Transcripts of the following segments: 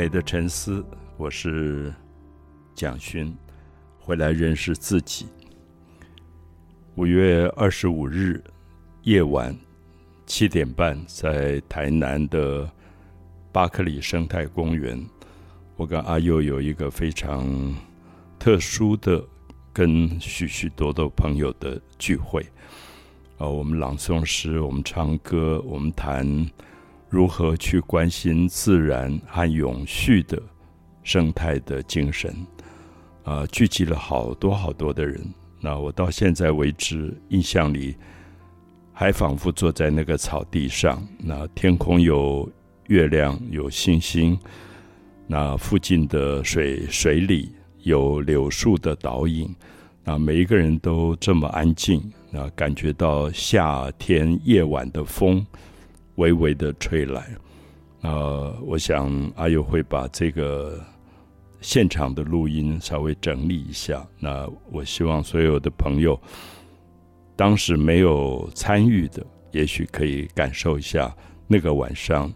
美的沉思，我是蒋勋，回来认识自己。五月二十五日夜晚七点半，在台南的巴克里生态公园，我跟阿佑有一个非常特殊的，跟许许多多朋友的聚会。啊，我们朗诵诗，我们唱歌，我们谈如何去关心自然和永续的生态的精神。啊，聚集了好多好多的人。那我到现在为止，印象里还仿佛坐在那个草地上。那天空有月亮，有星星。那附近的水水里有柳树的倒影。那每一个人都这么安静。那感觉到夏天夜晚的风微微的吹来，呃，我想阿友会把这个现场的录音稍微整理一下。那我希望所有的朋友当时没有参与的，也许可以感受一下那个晚上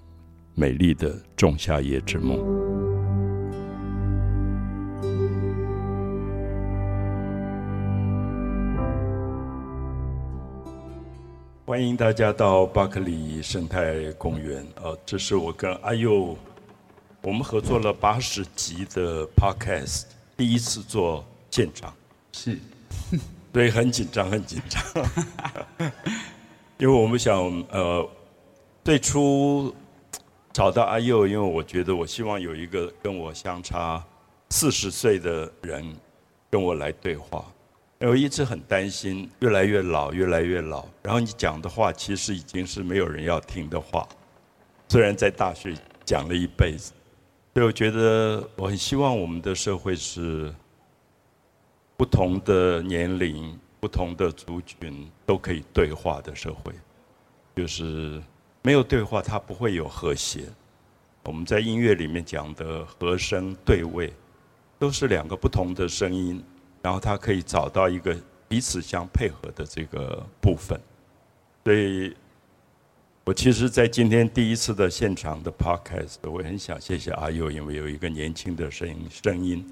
美丽的仲夏夜之梦。欢迎大家到巴克里生态公园。呃，这是我跟阿佑我们合作了八十集的 Podcast，第一次做现场。是，对，很紧张，很紧张。因为我们想，呃，最初找到阿佑，因为我觉得我希望有一个跟我相差四十岁的人跟我来对话。我一直很担心，越来越老，越来越老。然后你讲的话，其实已经是没有人要听的话。虽然在大学讲了一辈子，所以我觉得我很希望我们的社会是不同的年龄、不同的族群都可以对话的社会。就是没有对话，它不会有和谐。我们在音乐里面讲的和声对位，都是两个不同的声音。然后他可以找到一个彼此相配合的这个部分，所以我其实，在今天第一次的现场的 podcast，我很想谢谢阿佑，因为有一个年轻的声音，声音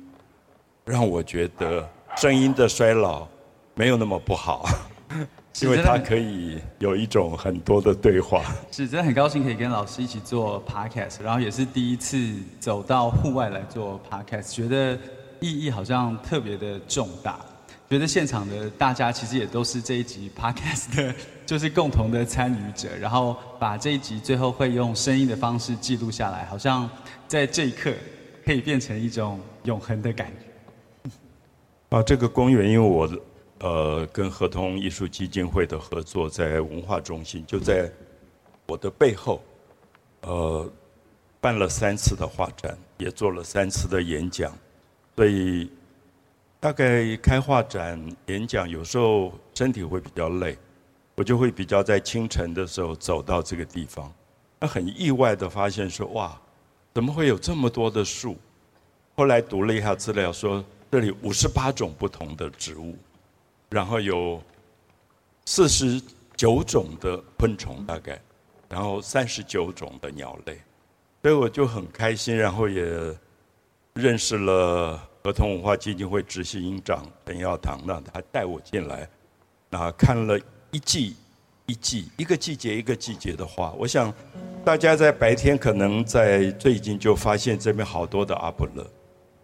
让我觉得声音的衰老没有那么不好，因为他可以有一种很多的对话。是真的很高兴可以跟老师一起做 podcast，然后也是第一次走到户外来做 podcast，觉得。意义好像特别的重大，觉得现场的大家其实也都是这一集 podcast 的，就是共同的参与者，然后把这一集最后会用声音的方式记录下来，好像在这一刻可以变成一种永恒的感觉。啊，这个公园因为我呃跟合同艺术基金会的合作，在文化中心就在我的背后，呃，办了三次的画展，也做了三次的演讲。所以，大概开画展、演讲，有时候身体会比较累，我就会比较在清晨的时候走到这个地方。那很意外的发现说，哇，怎么会有这么多的树？后来读了一下资料，说这里五十八种不同的植物，然后有四十九种的昆虫，大概，然后三十九种的鸟类，所以我就很开心，然后也。认识了儿童文化基金会执行长陈耀堂，那他带我进来，那看了一季一季一个季节一个季节的花。我想大家在白天可能在最近就发现这边好多的阿波罗，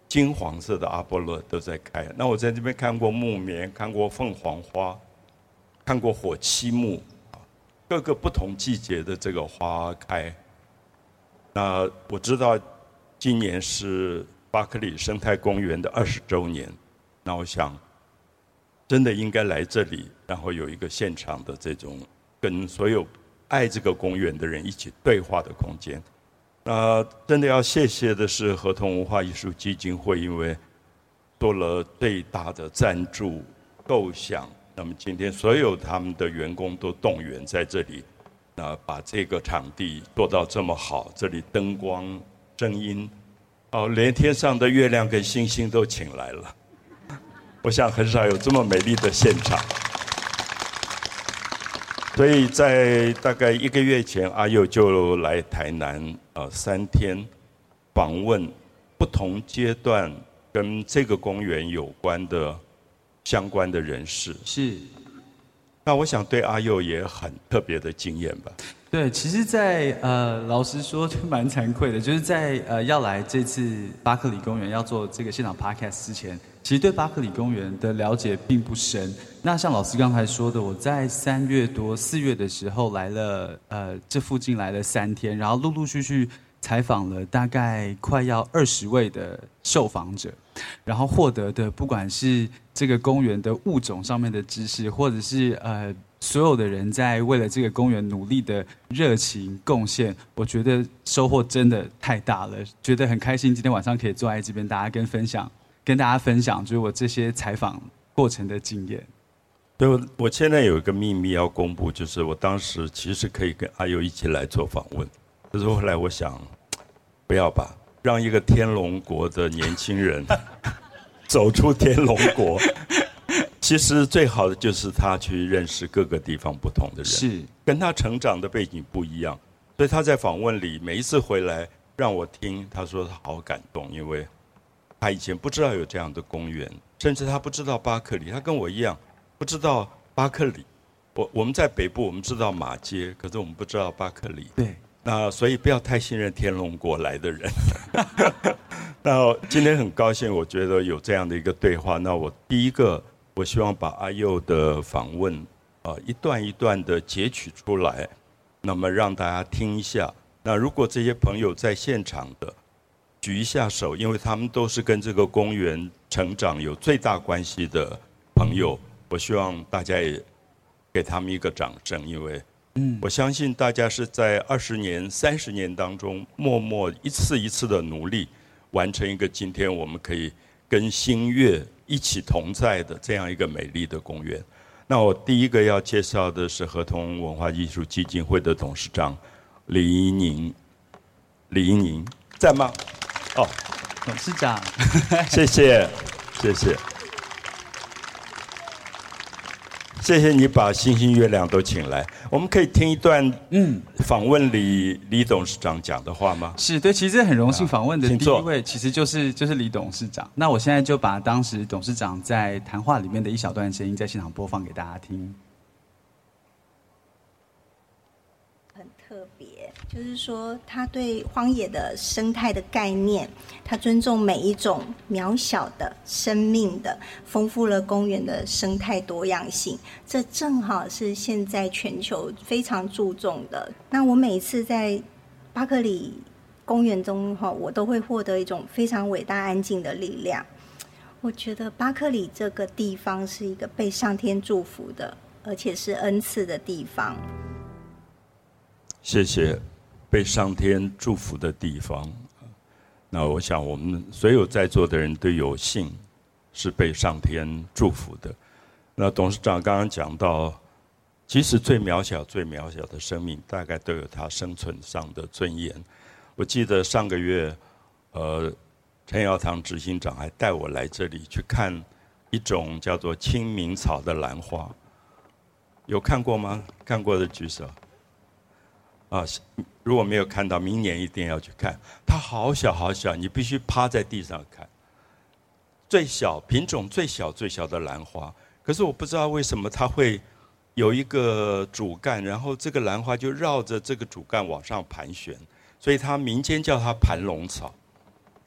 金黄色的阿波罗都在开。那我在这边看过木棉，看过凤凰花，看过火漆木，各个不同季节的这个花开。那我知道今年是。巴克利生态公园的二十周年，那我想，真的应该来这里，然后有一个现场的这种跟所有爱这个公园的人一起对话的空间。那真的要谢谢的是合同文化艺术基金会，因为做了最大的赞助构想。那么今天所有他们的员工都动员在这里，那把这个场地做到这么好，这里灯光、声音。哦，连天上的月亮跟星星都请来了，我想很少有这么美丽的现场。所以在大概一个月前，阿佑就来台南，呃，三天，访问不同阶段跟这个公园有关的相关的人士。是。那我想对阿佑也很特别的经验吧。对，其实，在呃，老实说，就蛮惭愧的，就是在呃要来这次巴克里公园要做这个现场 podcast 之前，其实对巴克里公园的了解并不深。那像老师刚才说的，我在三月多四月的时候来了，呃，这附近来了三天，然后陆陆续续采访了大概快要二十位的受访者，然后获得的不管是这个公园的物种上面的知识，或者是呃。所有的人在为了这个公园努力的热情贡献，我觉得收获真的太大了，觉得很开心。今天晚上可以坐在这边，大家跟分享，跟大家分享，就是我这些采访过程的经验。对，我我现在有一个秘密要公布，就是我当时其实可以跟阿佑一起来做访问，可是后来我想，不要吧，让一个天龙国的年轻人走出天龙国。其实最好的就是他去认识各个地方不同的人，是跟他成长的背景不一样，所以他在访问里每一次回来让我听，他说他好感动，因为他以前不知道有这样的公园，甚至他不知道巴克里，他跟我一样不知道巴克里。我我们在北部，我们知道马街，可是我们不知道巴克里。对，那所以不要太信任天龙国来的人。那今天很高兴，我觉得有这样的一个对话。那我第一个。我希望把阿佑的访问啊一段一段的截取出来，那么让大家听一下。那如果这些朋友在现场的，举一下手，因为他们都是跟这个公园成长有最大关系的朋友。我希望大家也给他们一个掌声，因为嗯，我相信大家是在二十年、三十年当中，默默一次一次的努力，完成一个今天我们可以跟星月。一起同在的这样一个美丽的公园。那我第一个要介绍的是合同文化艺术基金会的董事长李一宁。李一宁在吗？哦，董事长，谢谢，谢谢。谢谢你把星星月亮都请来，我们可以听一段嗯访问李李董事长讲的话吗？是对，其实很荣幸访问的第一位其实就是就是李董事长。那我现在就把当时董事长在谈话里面的一小段声音在现场播放给大家听。就是说，他对荒野的生态的概念，他尊重每一种渺小的生命的，丰富了公园的生态多样性。这正好是现在全球非常注重的。那我每次在巴克里公园中哈，我都会获得一种非常伟大安静的力量。我觉得巴克里这个地方是一个被上天祝福的，而且是恩赐的地方。谢谢。被上天祝福的地方，那我想我们所有在座的人都有幸是被上天祝福的。那董事长刚刚讲到，其实最渺小、最渺小的生命，大概都有它生存上的尊严。我记得上个月，呃，陈耀堂执行长还带我来这里去看一种叫做清明草的兰花，有看过吗？看过的举手。啊，如果没有看到，明年一定要去看。它好小好小，你必须趴在地上看。最小品种最小最小的兰花，可是我不知道为什么它会有一个主干，然后这个兰花就绕着这个主干往上盘旋，所以它民间叫它盘龙草，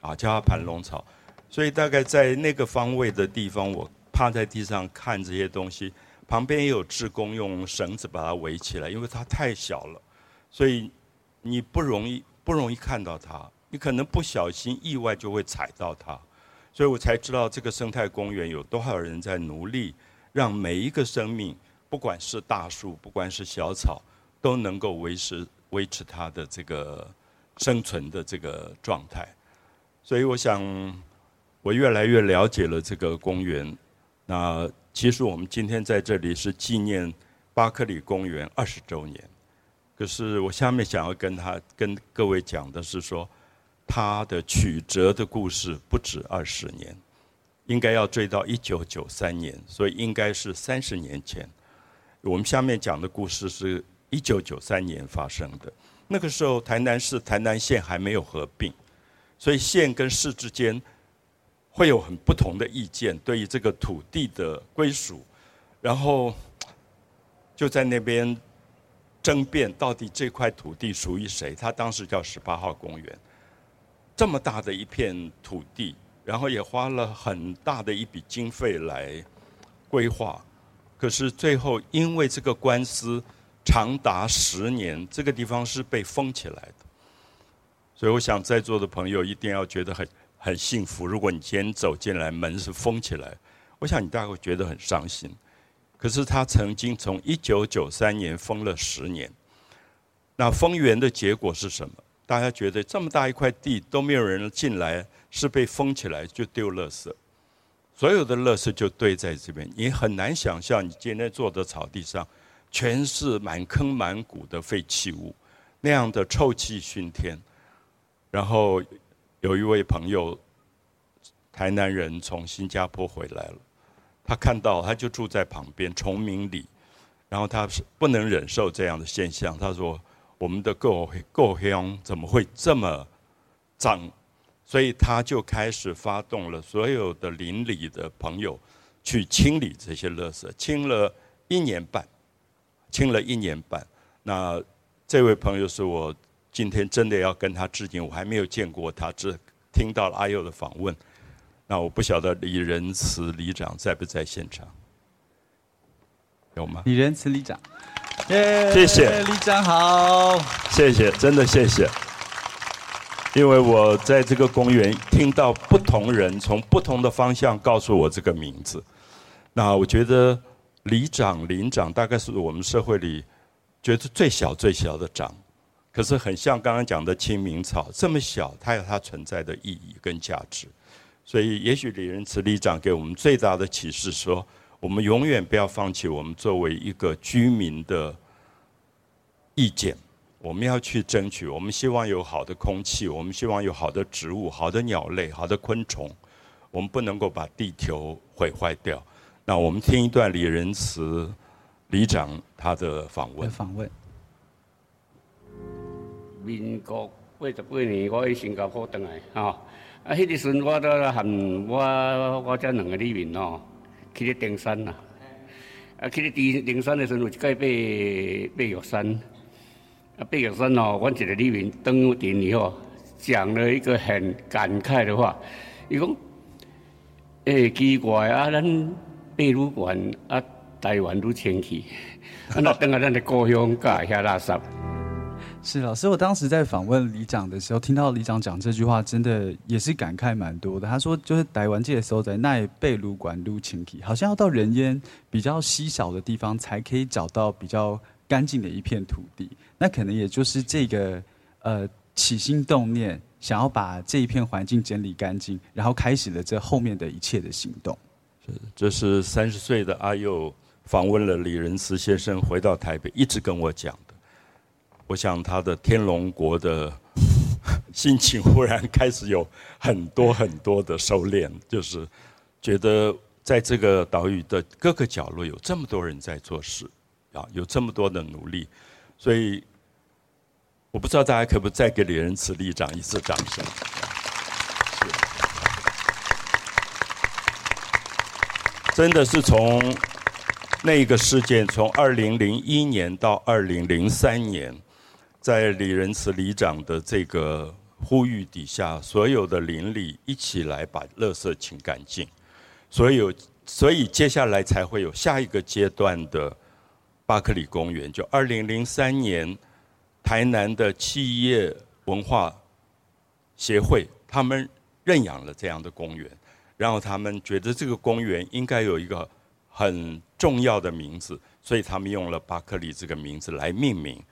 啊，叫它盘龙草。所以大概在那个方位的地方，我趴在地上看这些东西，旁边也有志工用绳子把它围起来，因为它太小了。所以你不容易不容易看到它，你可能不小心意外就会踩到它，所以我才知道这个生态公园有多少人在努力，让每一个生命，不管是大树，不管是小草，都能够维持维持它的这个生存的这个状态。所以我想，我越来越了解了这个公园。那其实我们今天在这里是纪念巴克里公园二十周年。可是我下面想要跟他、跟各位讲的是说，他的曲折的故事不止二十年，应该要追到一九九三年，所以应该是三十年前。我们下面讲的故事是一九九三年发生的，那个时候台南市、台南县还没有合并，所以县跟市之间会有很不同的意见，对于这个土地的归属，然后就在那边争辩到底这块土地属于谁。他当时叫十八号公园，这么大的一片土地，然后也花了很大的一笔经费来规划，可是最后因为这个官司长达十年，这个地方是被封起来的。所以我想在座的朋友一定要觉得很很幸福。如果你今天走进来，门是封起来，我想你大概会觉得很伤心。可是他曾经从一九九三年封了十年，那封园的结果是什么？大家觉得这么大一块地都没有人进来，是被封起来就丢垃圾，所有的垃圾就堆在这边。你很难想象，你今天坐的草地上全是满坑满谷的废弃物，那样的臭气熏天。然后有一位朋友，台南人从新加坡回来了，他看到他就住在旁边崇明里，然后他是不能忍受这样的现象，他说我们的够够乡怎么会这么脏？所以他就开始发动了所有的邻里的朋友去清理这些垃圾，清了一年半，清了一年半。那这位朋友是我。今天真的要跟他致敬，我还没有见过他，只听到了阿佑的访问。那我不晓得李仁慈里长在不在现场？有吗？李仁慈里长，耶谢谢里长好，谢谢，真的谢谢。因为我在这个公园听到不同人从不同的方向告诉我这个名字，那我觉得里长、林长大概是我们社会里觉得最小最小的长。可是很像刚刚讲的清明草，这么小，它有它存在的意义跟价值。所以，也许李仁慈里长给我们最大的启示说：，我们永远不要放弃我们作为一个居民的意见，我们要去争取。我们希望有好的空气，我们希望有好的植物、好的鸟类、好的昆虫。我们不能够把地球毁坏掉。那我们听一段李仁慈里长他的访问。访问。民国八十八年，我去新加坡回来，吼，啊，迄个时阵我都含我我这两个里面哦，去咧登山啦，啊，去咧登登山的时阵有一届爬爬玉山，啊，爬玉山哦，阮一个里面登顶以后，讲了一个很感慨的话，伊讲，诶，奇怪啊，咱爬愈悬啊，台湾愈清气，啊，那登下，咱的故乡甲遐垃圾。是老师，我当时在访问里长的时候，听到里长讲这句话，真的也是感慨蛮多的。他说，就是台湾界的时候，在那贝鲁管路清体，好像要到人烟比较稀少的地方，才可以找到比较干净的一片土地。那可能也就是这个呃起心动念，想要把这一片环境整理干净，然后开始了这后面的一切的行动。是，这是三十岁的阿佑访问了李仁慈先生，回到台北，一直跟我讲。我想他的天龙国的 心情忽然开始有很多很多的收敛，就是觉得在这个岛屿的各个角落有这么多人在做事，啊，有这么多的努力，所以我不知道大家可不可以再给李仁慈立长一次掌声。真的是从那个事件，从二零零一年到二零零三年。在李仁慈里长的这个呼吁底下，所有的邻里一起来把垃圾清干净，所以有，所以接下来才会有下一个阶段的巴克里公园。就二零零三年，台南的企业文化协会他们认养了这样的公园，然后他们觉得这个公园应该有一个很重要的名字，所以他们用了巴克里这个名字来命名。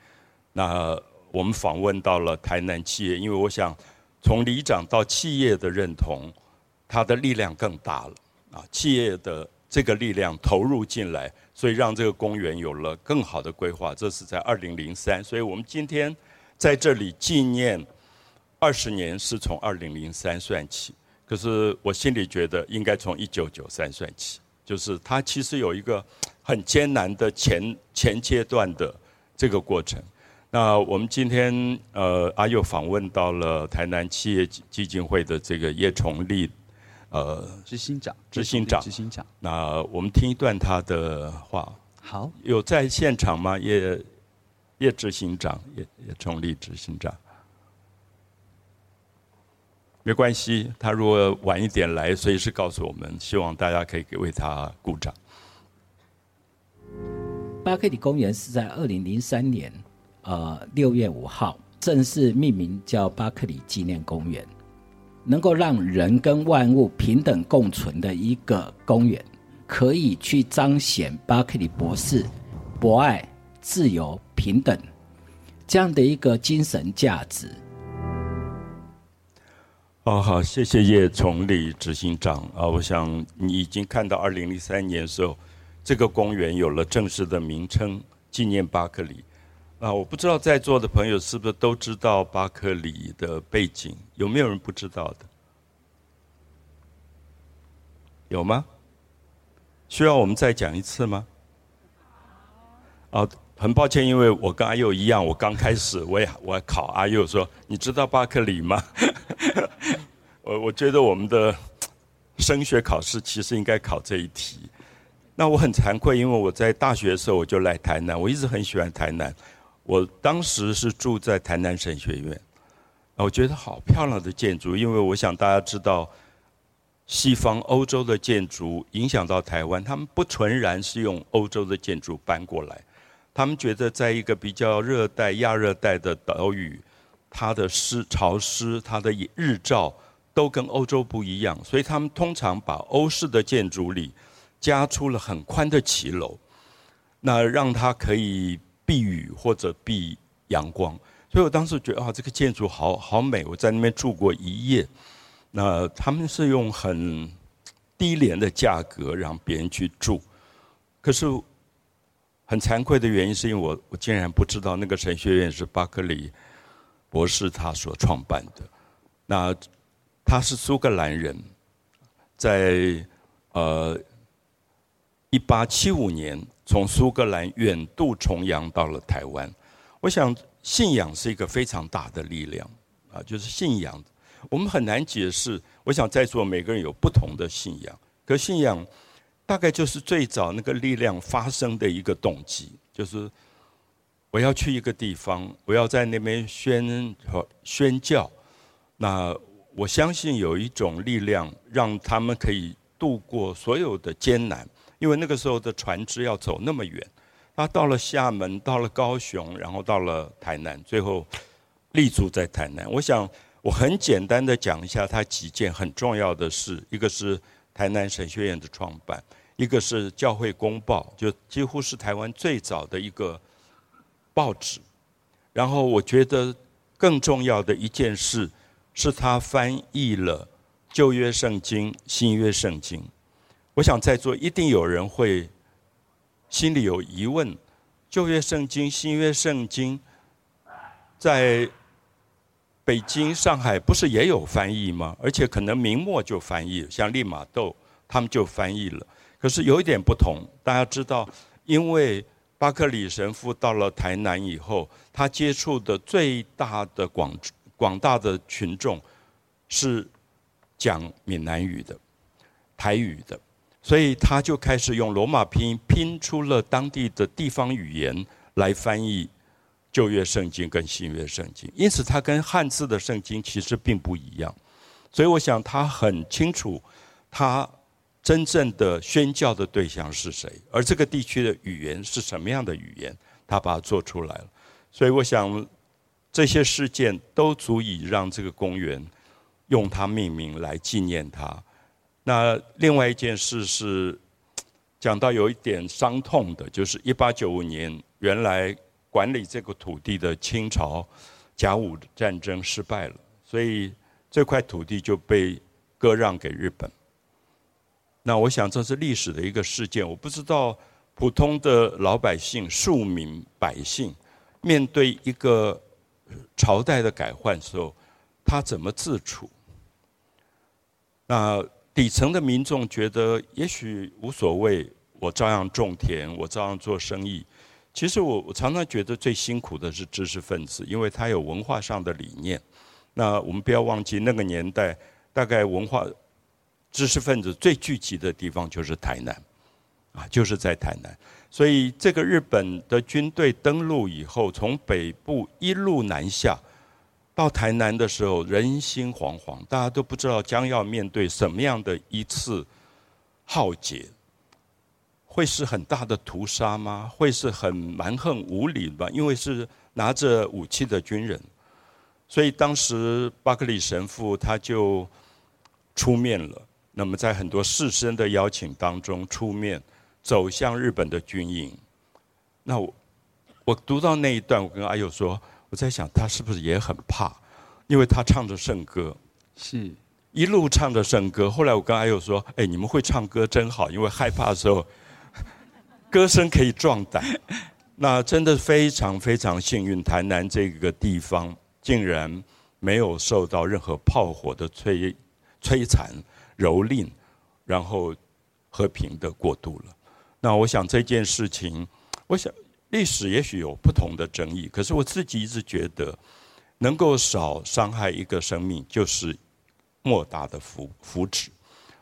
那我们访问到了台南企业，因为我想从里长到企业的认同，它的力量更大了啊！企业的这个力量投入进来，所以让这个公园有了更好的规划。这是在二零零三，所以我们今天在这里纪念二十年，是从二零零三算起。可是我心里觉得应该从一九九三算起，就是它其实有一个很艰难的前前阶段的这个过程。那我们今天呃阿佑访问到了台南企业基金会的这个叶崇立，呃，执行长，执行长，执行长。那我们听一段他的话。好，有在现场吗？叶叶执行长，叶叶崇立执行长。没关系，他如果晚一点来，随时告诉我们。希望大家可以为他鼓掌。巴克里公园是在二零零三年，呃，六月五号正式命名叫巴克里纪念公园，能够让人跟万物平等共存的一个公园，可以去彰显巴克里博士博爱、自由、平等这样的一个精神价值。哦，好，谢谢叶崇礼执行长啊！我想你已经看到二零零三年的时候，这个公园有了正式的名称，纪念巴克里。啊，我不知道在座的朋友是不是都知道巴克里的背景？有没有人不知道的？有吗？需要我们再讲一次吗？啊，很抱歉，因为我跟阿佑一样，我刚开始我也我考阿佑说，你知道巴克里吗？我我觉得我们的升学考试其实应该考这一题。那我很惭愧，因为我在大学的时候我就来台南，我一直很喜欢台南。我当时是住在台南神学院，我觉得好漂亮的建筑，因为我想大家知道，西方欧洲的建筑影响到台湾，他们不纯然是用欧洲的建筑搬过来，他们觉得在一个比较热带、亚热带的岛屿。它的湿潮湿，它的日照都跟欧洲不一样，所以他们通常把欧式的建筑里加出了很宽的骑楼，那让它可以避雨或者避阳光。所以我当时觉得啊，这个建筑好好美，我在那边住过一夜。那他们是用很低廉的价格让别人去住，可是很惭愧的原因是因为我我竟然不知道那个神学院是巴克里。博士他所创办的，那他是苏格兰人，在呃一八七五年从苏格兰远渡重洋到了台湾。我想信仰是一个非常大的力量啊，就是信仰，我们很难解释。我想在座每个人有不同的信仰，可信仰大概就是最早那个力量发生的一个动机，就是。我要去一个地方，我要在那边宣和宣教。那我相信有一种力量，让他们可以度过所有的艰难。因为那个时候的船只要走那么远，他到了厦门，到了高雄，然后到了台南，最后立足在台南。我想我很简单的讲一下他几件很重要的事：一个是台南神学院的创办，一个是教会公报，就几乎是台湾最早的一个。报纸，然后我觉得更重要的一件事是他翻译了旧约圣经、新约圣经。我想在座一定有人会心里有疑问：旧约圣经、新约圣经在北京、上海不是也有翻译吗？而且可能明末就翻译，像利玛窦他们就翻译了。可是有一点不同，大家知道，因为。巴克里神父到了台南以后，他接触的最大的广广大的群众是讲闽南语的、台语的，所以他就开始用罗马拼音拼出了当地的地方语言来翻译旧约圣经跟新约圣经。因此，他跟汉字的圣经其实并不一样。所以，我想他很清楚他。真正的宣教的对象是谁？而这个地区的语言是什么样的语言？他把它做出来了。所以我想，这些事件都足以让这个公园用它命名来纪念他。那另外一件事是讲到有一点伤痛的，就是一八九五年，原来管理这个土地的清朝甲午战争失败了，所以这块土地就被割让给日本。那我想这是历史的一个事件，我不知道普通的老百姓、庶民百姓面对一个朝代的改换时候，他怎么自处？那底层的民众觉得也许无所谓，我照样种田，我照样做生意。其实我我常常觉得最辛苦的是知识分子，因为他有文化上的理念。那我们不要忘记那个年代，大概文化知识分子最聚集的地方就是台南，啊，就是在台南。所以这个日本的军队登陆以后，从北部一路南下到台南的时候，人心惶惶，大家都不知道将要面对什么样的一次浩劫。会是很大的屠杀吗？会是很蛮横无理吗？因为是拿着武器的军人，所以当时巴克里神父他就出面了。那么在很多士绅的邀请当中出面，走向日本的军营。那我我读到那一段，我跟阿佑说，我在想他是不是也很怕？因为他唱着圣歌，是一路唱着圣歌。后来我跟阿佑说，哎，你们会唱歌真好，因为害怕的时候。歌声可以壮胆，那真的非常非常幸运。台南这个地方竟然没有受到任何炮火的摧摧残、蹂躏，然后和平的过渡了。那我想这件事情，我想历史也许有不同的争议，可是我自己一直觉得，能够少伤害一个生命，就是莫大的福福祉。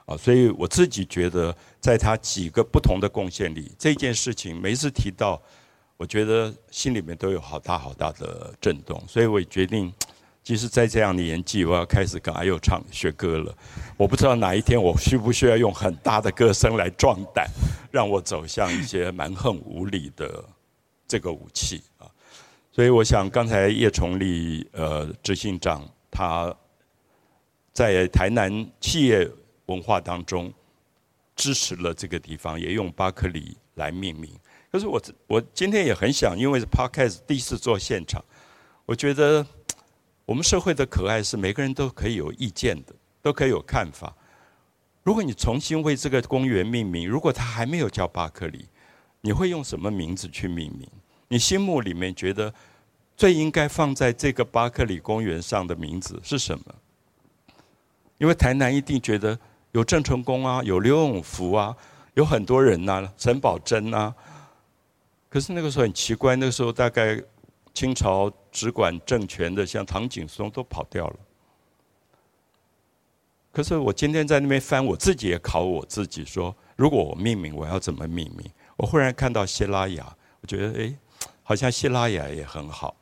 啊，所以我自己觉得，在他几个不同的贡献里，这件事情每一次提到，我觉得心里面都有好大好大的震动。所以我决定，其实，在这样的年纪，我要开始跟阿佑唱学歌了。我不知道哪一天我需不需要用很大的歌声来壮胆，让我走向一些蛮横无理的这个武器啊。所以我想，刚才叶崇立呃执行长他在台南企业。文化当中支持了这个地方，也用巴克里来命名。可是我我今天也很想，因为是 Podcast 第一次做现场，我觉得我们社会的可爱是每个人都可以有意见的，都可以有看法。如果你重新为这个公园命名，如果它还没有叫巴克里，你会用什么名字去命名？你心目里面觉得最应该放在这个巴克里公园上的名字是什么？因为台南一定觉得。有郑成功啊，有刘永福啊，有很多人呐，陈宝珍啊。可是那个时候很奇怪，那个时候大概清朝只管政权的，像唐景崧都跑掉了。可是我今天在那边翻，我自己也考我自己，说如果我命名，我要怎么命名？我忽然看到希拉雅，我觉得哎，好像希拉雅也很好。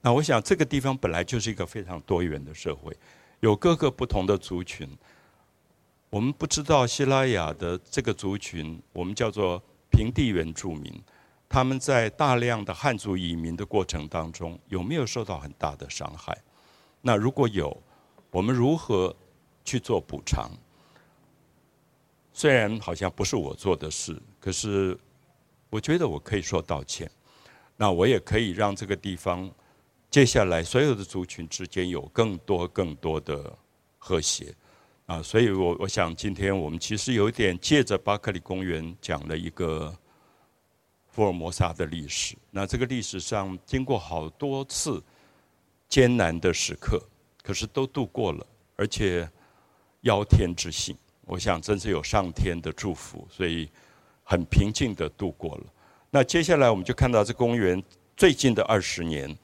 那我想这个地方本来就是一个非常多元的社会，有各个不同的族群。我们不知道希拉雅的这个族群，我们叫做平地原住民，他们在大量的汉族移民的过程当中，有没有受到很大的伤害？那如果有，我们如何去做补偿？虽然好像不是我做的事，可是我觉得我可以说道歉。那我也可以让这个地方接下来所有的族群之间有更多更多的和谐。啊，所以我我想，今天我们其实有点借着巴克利公园讲了一个福尔摩沙的历史。那这个历史上经过好多次艰难的时刻，可是都度过了，而且邀天之幸，我想真是有上天的祝福，所以很平静的度过了。那接下来我们就看到这公园最近的二十年。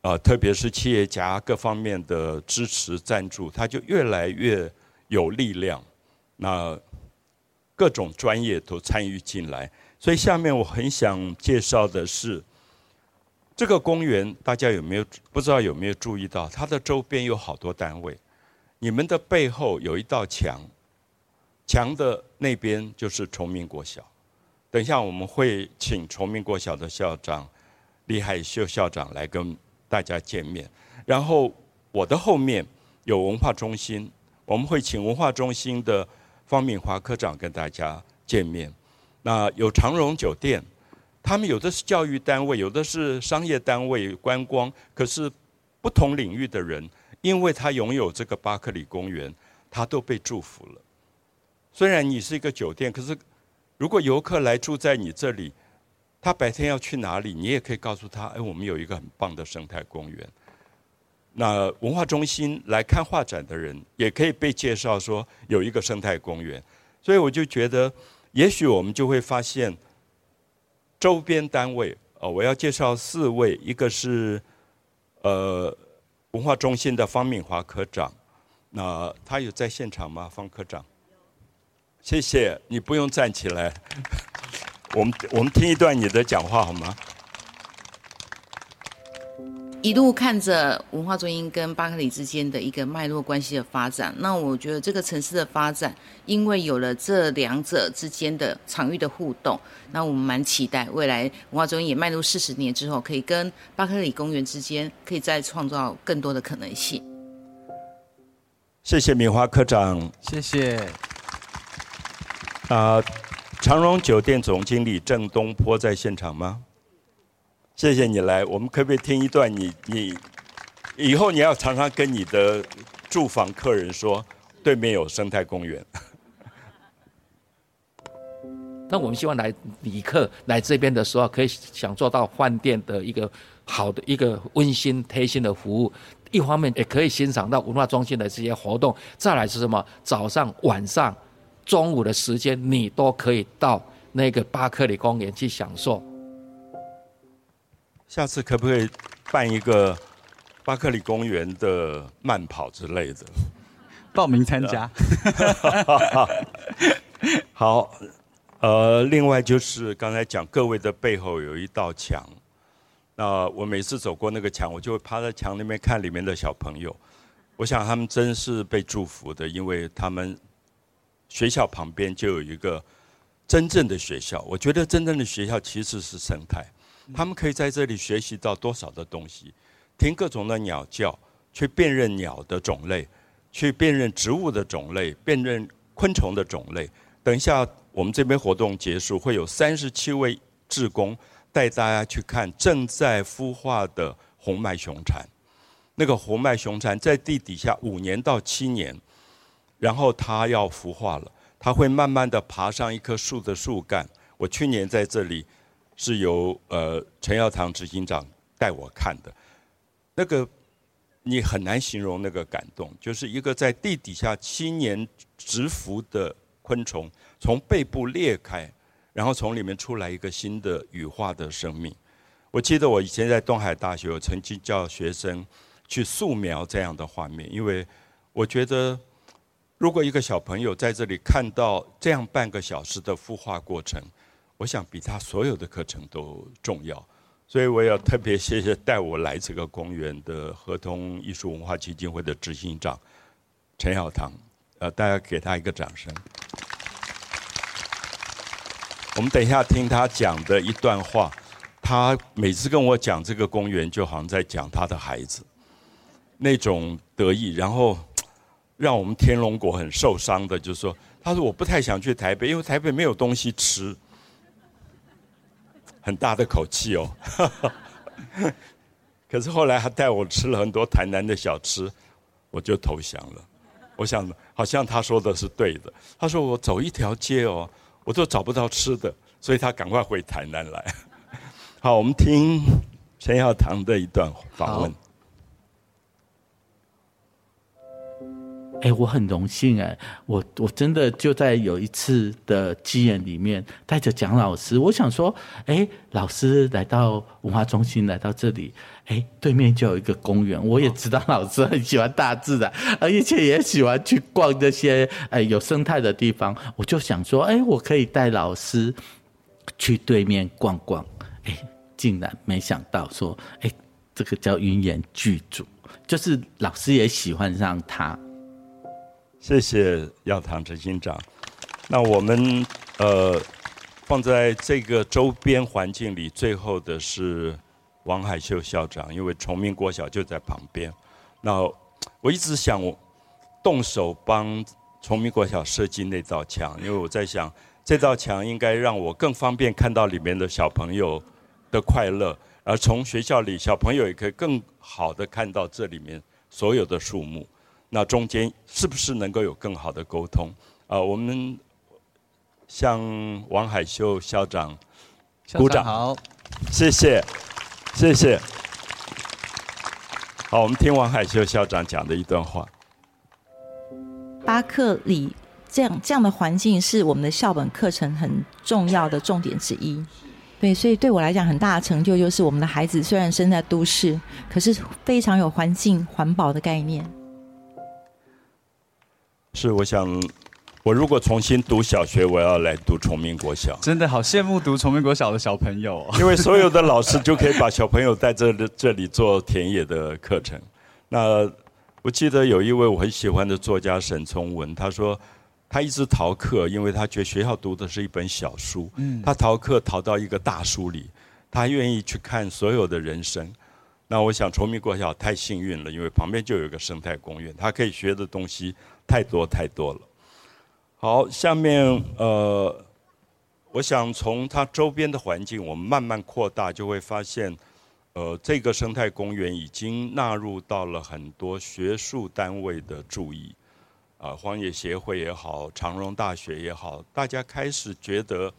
啊，特别是企业家各方面的支持赞助，它就越来越有力量。那各种专业都参与进来，所以下面我很想介绍的是这个公园，大家有没有不知道有没有注意到，它的周边有好多单位。你们的背后有一道墙，墙的那边就是崇明国小。等一下我们会请崇明国小的校长李海秀校长来跟。大家见面，然后我的后面有文化中心，我们会请文化中心的方敏华科长跟大家见面。那有长荣酒店，他们有的是教育单位，有的是商业单位、观光，可是不同领域的人，因为他拥有这个巴克里公园，他都被祝福了。虽然你是一个酒店，可是如果游客来住在你这里。他白天要去哪里？你也可以告诉他：哎，我们有一个很棒的生态公园。那文化中心来看画展的人，也可以被介绍说有一个生态公园。所以我就觉得，也许我们就会发现，周边单位，呃，我要介绍四位，一个是呃文化中心的方敏华科长，那他有在现场吗？方科长，谢谢你不用站起来，我们我们听一段你的讲话好吗？一路看着文化中心跟巴克里之间的一个脉络关系的发展，那我觉得这个城市的发展，因为有了这两者之间的场域的互动，那我们蛮期待未来文化中心也迈入四十年之后，可以跟巴克里公园之间可以再创造更多的可能性。谢谢敏华科长，谢谢。啊，长荣酒店总经理郑东坡在现场吗？谢谢你来，我们可不可以听一段？你你以后你要常常跟你的住房客人说，对面有生态公园。那我们希望来旅客来这边的时候，可以享受到饭店的一个好的一个温馨贴心的服务。一方面也可以欣赏到文化中心的这些活动。再来是什么？早上、晚上、中午的时间，你都可以到那个巴克里公园去享受。下次可不可以办一个巴克里公园的慢跑之类的？报名参加。好，呃，另外就是刚才讲，各位的背后有一道墙。那我每次走过那个墙，我就会趴在墙那边看里面的小朋友。我想他们真是被祝福的，因为他们学校旁边就有一个真正的学校。我觉得真正的学校其实是生态。他们可以在这里学习到多少的东西，听各种的鸟叫，去辨认鸟的种类，去辨认植物的种类，辨认昆虫的种类。等一下，我们这边活动结束，会有三十七位志工带大家去看正在孵化的红脉熊蝉。那个红脉熊蝉在地底下五年到七年，然后它要孵化了，它会慢慢的爬上一棵树的树干。我去年在这里。是由呃陈耀堂执行长带我看的，那个你很难形容那个感动，就是一个在地底下七年蛰伏的昆虫，从背部裂开，然后从里面出来一个新的羽化的生命。我记得我以前在东海大学，我曾经叫学生去素描这样的画面，因为我觉得如果一个小朋友在这里看到这样半个小时的孵化过程。我想比他所有的课程都重要，所以我要特别谢谢带我来这个公园的合同艺术文化基金会的执行长陈耀堂，呃，大家给他一个掌声。我们等一下听他讲的一段话，他每次跟我讲这个公园，就好像在讲他的孩子，那种得意，然后让我们天龙国很受伤的，就是说，他说我不太想去台北，因为台北没有东西吃。很大的口气哦，可是后来他带我吃了很多台南的小吃，我就投降了。我想好像他说的是对的。他说我走一条街哦，我都找不到吃的，所以他赶快回台南来。好，我们听陈耀堂的一段访问。哎，我很荣幸哎，我我真的就在有一次的机缘里面，带着蒋老师，我想说，哎，老师来到文化中心，来到这里，哎，对面就有一个公园，我也知道老师很喜欢大自然，而且也喜欢去逛这些哎有生态的地方，我就想说，哎，我可以带老师去对面逛逛，哎，竟然没想到说，哎，这个叫云岩剧组，就是老师也喜欢上他。谢谢药堂执行长。那我们呃放在这个周边环境里，最后的是王海秀校长，因为崇明国小就在旁边。那我一直想动手帮崇明国小设计那道墙，因为我在想这道墙应该让我更方便看到里面的小朋友的快乐，而从学校里小朋友也可以更好的看到这里面所有的树木。那中间是不是能够有更好的沟通？啊，我们向王海秀校长鼓掌，好，谢谢，谢谢。好，我们听王海秀校长讲的一段话。巴克里这样这样的环境是我们的校本课程很重要的重点之一。对，所以对我来讲，很大的成就就是我们的孩子虽然生在都市，可是非常有环境环保的概念。是，我想，我如果重新读小学，我要来读崇明国小。真的好羡慕读崇明国小的小朋友、哦，因为所有的老师就可以把小朋友带这里这里做田野的课程。那我记得有一位我很喜欢的作家沈从文，他说他一直逃课，因为他觉得学校读的是一本小书，嗯，他逃课逃到一个大书里，他愿意去看所有的人生。那我想崇明国小太幸运了，因为旁边就有一个生态公园，他可以学的东西太多太多了。好，下面呃，我想从它周边的环境，我们慢慢扩大，就会发现，呃，这个生态公园已经纳入到了很多学术单位的注意，啊，荒野协会也好，长荣大学也好，大家开始觉得，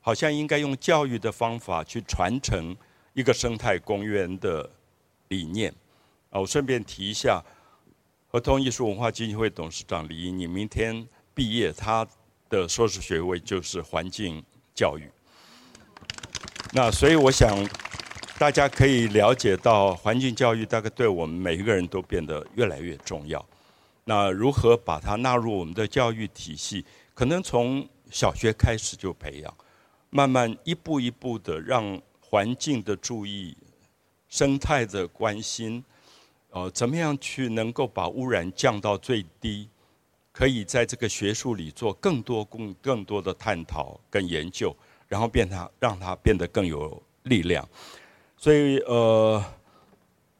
好像应该用教育的方法去传承一个生态公园的理念。啊，我顺便提一下，儿童艺术文化基金会董事长李英，你明天。毕业，他的硕士学位就是环境教育。那所以我想，大家可以了解到，环境教育大概对我们每一个人都变得越来越重要。那如何把它纳入我们的教育体系？可能从小学开始就培养，慢慢一步一步的让环境的注意、生态的关心，呃，怎么样去能够把污染降到最低？可以在这个学术里做更多、更更多的探讨跟研究，然后变它让它变得更有力量。所以，呃，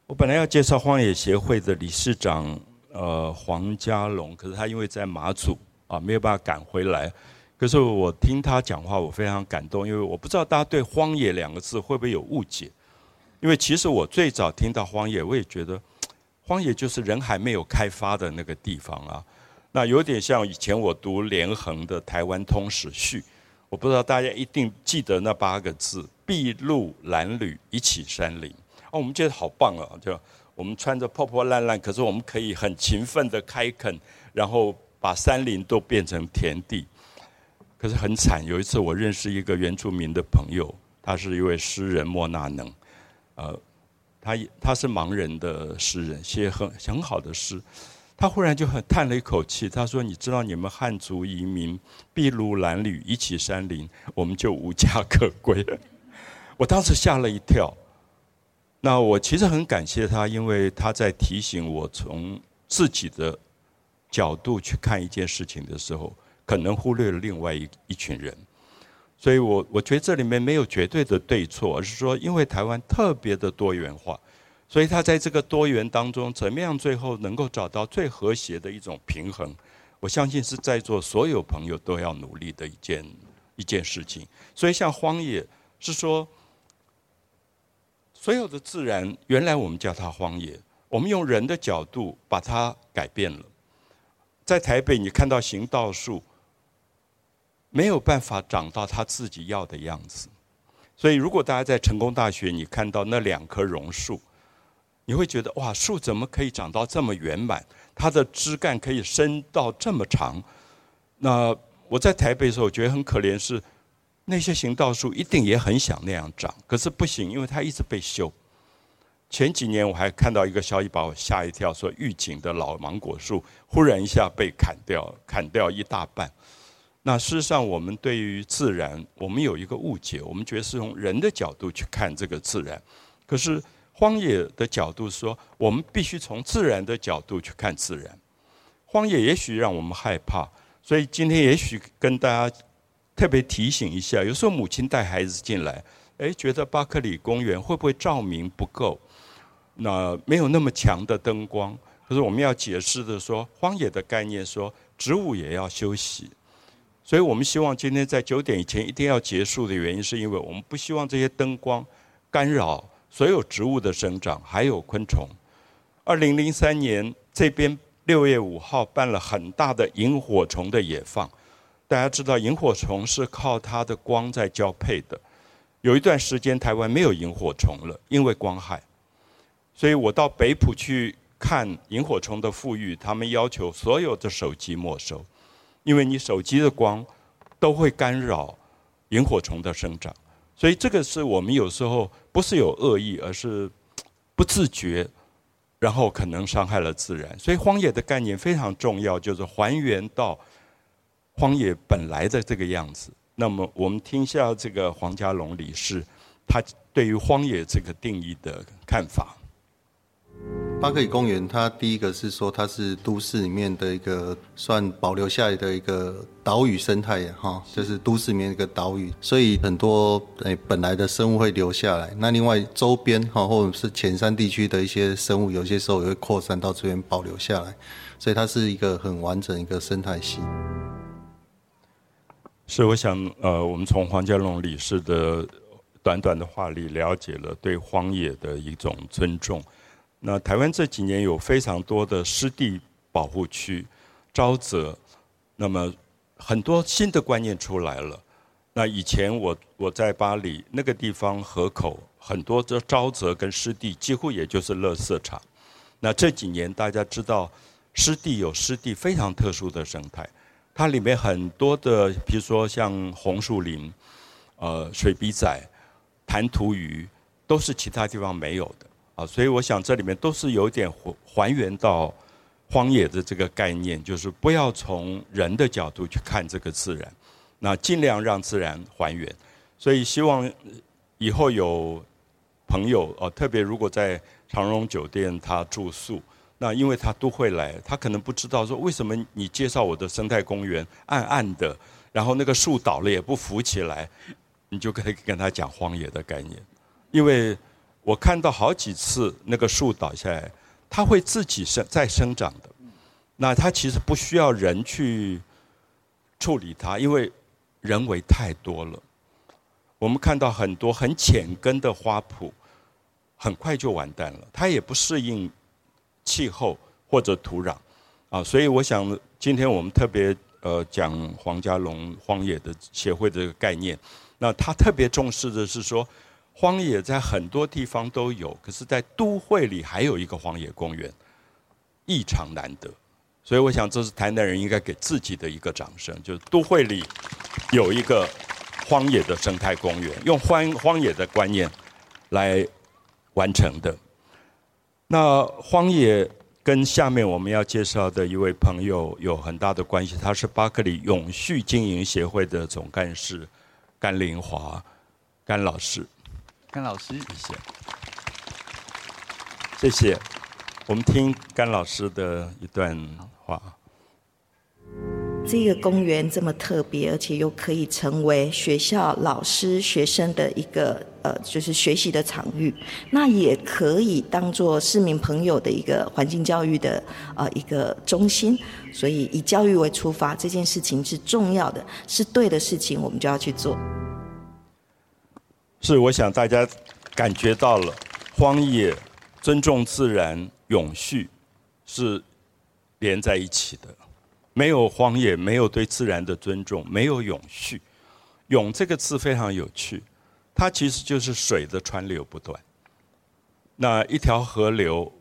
我本来要介绍荒野协会的理事长，呃，黄家龙，可是他因为在马祖啊，没有办法赶回来。可是我听他讲话，我非常感动，因为我不知道大家对“荒野”两个字会不会有误解。因为其实我最早听到荒野，我也觉得荒野就是人还没有开发的那个地方啊。那有点像以前我读连横的《台湾通史序》，我不知道大家一定记得那八个字：筚路蓝缕，一起山林。哦，我们觉得好棒啊！就我们穿着破破烂烂，可是我们可以很勤奋的开垦，然后把山林都变成田地。可是很惨，有一次我认识一个原住民的朋友，他是一位诗人莫纳能，呃，他他是盲人的诗人，写很很好的诗。他忽然就很叹了一口气，他说：“你知道，你们汉族移民筚路蓝缕，一起山林，我们就无家可归了。”我当时吓了一跳。那我其实很感谢他，因为他在提醒我从自己的角度去看一件事情的时候，可能忽略了另外一一群人。所以我我觉得这里面没有绝对的对错，而是说，因为台湾特别的多元化。所以他在这个多元当中，怎么样最后能够找到最和谐的一种平衡？我相信是在座所有朋友都要努力的一件一件事情。所以像荒野，是说所有的自然，原来我们叫它荒野，我们用人的角度把它改变了。在台北，你看到行道树，没有办法长到他自己要的样子。所以，如果大家在成功大学，你看到那两棵榕树。你会觉得哇，树怎么可以长到这么圆满？它的枝干可以伸到这么长。那我在台北的时候，我觉得很可怜，是那些行道树一定也很想那样长，可是不行，因为它一直被修。前几年我还看到一个消息把我吓一跳，说预警的老芒果树忽然一下被砍掉，砍掉一大半。那事实上，我们对于自然，我们有一个误解，我们觉得是从人的角度去看这个自然，可是。荒野的角度说，我们必须从自然的角度去看自然。荒野也许让我们害怕，所以今天也许跟大家特别提醒一下：有时候母亲带孩子进来，哎，觉得巴克里公园会不会照明不够？那没有那么强的灯光。可是我们要解释的说，荒野的概念说，植物也要休息。所以我们希望今天在九点以前一定要结束的原因，是因为我们不希望这些灯光干扰。所有植物的生长，还有昆虫。二零零三年这边六月五号办了很大的萤火虫的野放。大家知道，萤火虫是靠它的光在交配的。有一段时间台湾没有萤火虫了，因为光害。所以我到北浦去看萤火虫的富裕，他们要求所有的手机没收，因为你手机的光都会干扰萤火虫的生长。所以这个是我们有时候不是有恶意，而是不自觉，然后可能伤害了自然。所以荒野的概念非常重要，就是还原到荒野本来的这个样子。那么我们听一下这个黄家龙理事他对于荒野这个定义的看法。巴克里公园，它第一个是说它是都市里面的一个算保留下来的一个岛屿生态，哈，就是都市里面一个岛屿，所以很多诶本来的生物会留下来。那另外周边哈或者是前山地区的一些生物，有些时候也会扩散到这边保留下来，所以它是一个很完整一个生态系。是，我想呃，我们从黄家龙理事的短短的话里了解了对荒野的一种尊重。那台湾这几年有非常多的湿地保护区、沼泽，那么很多新的观念出来了。那以前我我在巴黎那个地方河口很多的沼泽跟湿地几乎也就是垃圾场。那这几年大家知道湿地有湿地非常特殊的生态，它里面很多的，比如说像红树林、呃水笔仔、弹涂鱼，都是其他地方没有的。啊，所以我想这里面都是有点还还原到荒野的这个概念，就是不要从人的角度去看这个自然，那尽量让自然还原。所以希望以后有朋友哦，特别如果在长荣酒店他住宿，那因为他都会来，他可能不知道说为什么你介绍我的生态公园暗暗的，然后那个树倒了也不浮起来，你就可以跟他讲荒野的概念，因为。我看到好几次那个树倒下来，它会自己生再生长的。那它其实不需要人去处理它，因为人为太多了。我们看到很多很浅根的花圃，很快就完蛋了。它也不适应气候或者土壤啊，所以我想今天我们特别呃讲黄家龙荒野的协会的概念。那他特别重视的是说。荒野在很多地方都有，可是，在都会里还有一个荒野公园，异常难得。所以，我想这是台南人应该给自己的一个掌声，就是都会里有一个荒野的生态公园，用荒荒野的观念来完成的。那荒野跟下面我们要介绍的一位朋友有很大的关系，他是巴克里永续经营协会的总干事甘林华甘老师。甘老师，谢谢，谢谢。我们听甘老师的一段话。这个公园这么特别，而且又可以成为学校老师、学生的一个呃，就是学习的场域。那也可以当做市民朋友的一个环境教育的呃一个中心。所以以教育为出发，这件事情是重要的，是对的事情，我们就要去做。是，我想大家感觉到了，荒野、尊重自然、永续是连在一起的。没有荒野，没有对自然的尊重，没有永续。永这个字非常有趣，它其实就是水的川流不断。那一条河流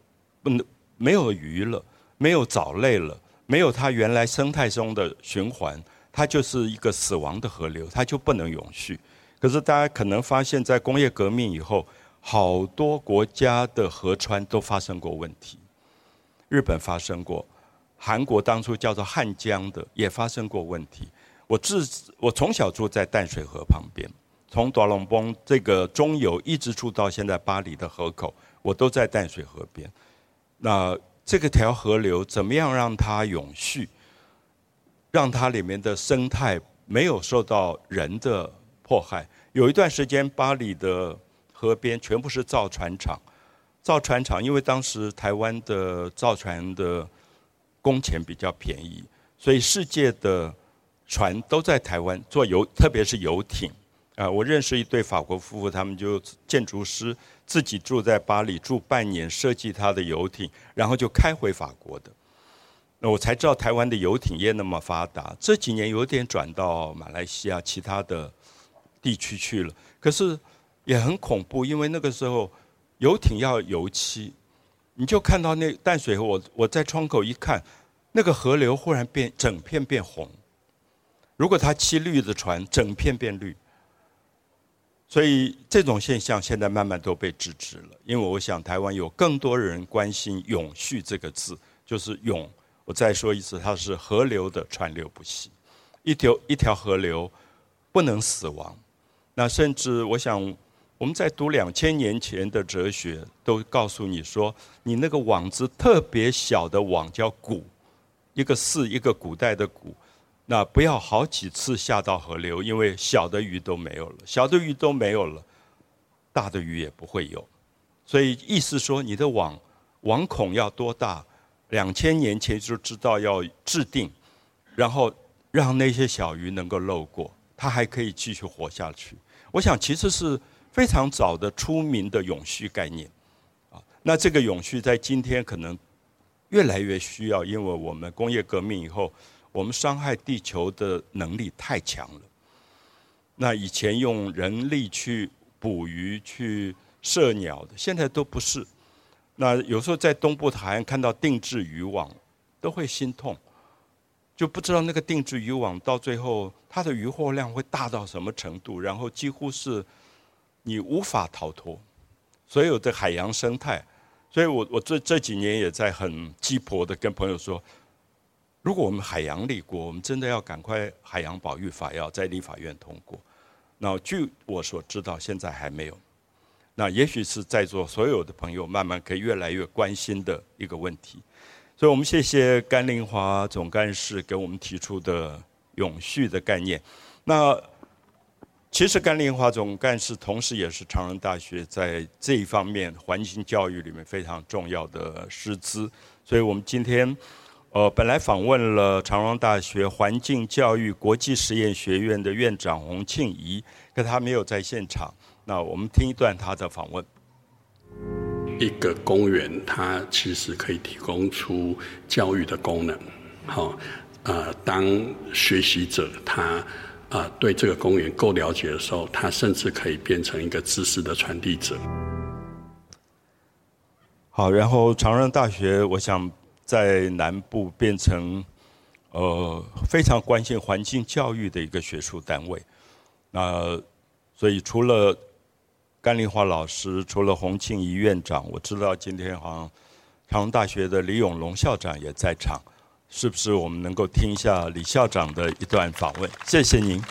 不能没有鱼了，没有藻类了，没有它原来生态中的循环，它就是一个死亡的河流，它就不能永续。可是大家可能发现，在工业革命以后，好多国家的河川都发生过问题。日本发生过，韩国当初叫做汉江的也发生过问题。我自我从小住在淡水河旁边，从多隆崩这个中游一直住到现在巴黎的河口，我都在淡水河边。那这个条河流怎么样让它永续，让它里面的生态没有受到人的？迫害有一段时间，巴黎的河边全部是造船厂。造船厂，因为当时台湾的造船的工钱比较便宜，所以世界的船都在台湾做游，特别是游艇。啊，我认识一对法国夫妇，他们就建筑师，自己住在巴黎住半年，设计他的游艇，然后就开回法国的。那我才知道台湾的游艇业那么发达，这几年有点转到马来西亚其他的。地区去了，可是也很恐怖，因为那个时候游艇要油漆，你就看到那淡水河，我我在窗口一看，那个河流忽然变整片变红。如果他漆绿的船，整片变绿。所以这种现象现在慢慢都被制止了，因为我想台湾有更多人关心“永续”这个字，就是“永”。我再说一次，它是河流的川流不息，一条一条河流不能死亡。那甚至我想，我们在读两千年前的哲学，都告诉你说，你那个网子特别小的网叫“谷”，一个“四”，一个古代的“谷”。那不要好几次下到河流，因为小的鱼都没有了，小的鱼都没有了，大的鱼也不会有。所以意思说，你的网网孔要多大？两千年前就知道要制定，然后让那些小鱼能够漏过，它还可以继续活下去。我想其实是非常早的出名的永续概念啊。那这个永续在今天可能越来越需要，因为我们工业革命以后。我们伤害地球的能力太强了。那以前用人力去捕鱼、去射鸟的，现在都不是。那有时候在东部海岸看到定制渔网，都会心痛，就不知道那个定制渔网到最后它的渔获量会大到什么程度，然后几乎是你无法逃脱所有的海洋生态。所以我我这这几年也在很鸡婆的跟朋友说。如果我们海洋立国，我们真的要赶快海洋保育法要在立法院通过。那据我所知道，现在还没有。那也许是在座所有的朋友慢慢可以越来越关心的一个问题。所以我们谢谢甘霖华总干事给我们提出的永续的概念。那其实甘霖华总干事同时也是长荣大学在这一方面环境教育里面非常重要的师资。所以我们今天。呃，本来访问了长荣大学环境教育国际实验学院的院长洪庆怡，可他没有在现场。那我们听一段他的访问。一个公园，它其实可以提供出教育的功能。好，呃，当学习者他啊对这个公园够了解的时候，他甚至可以变成一个知识的传递者。好，然后长荣大学，我想。在南部变成呃非常关心环境教育的一个学术单位，那所以除了甘丽华老师，除了洪庆怡院长，我知道今天好像长隆大学的李永龙校长也在场，是不是我们能够听一下李校长的一段访问？谢谢您。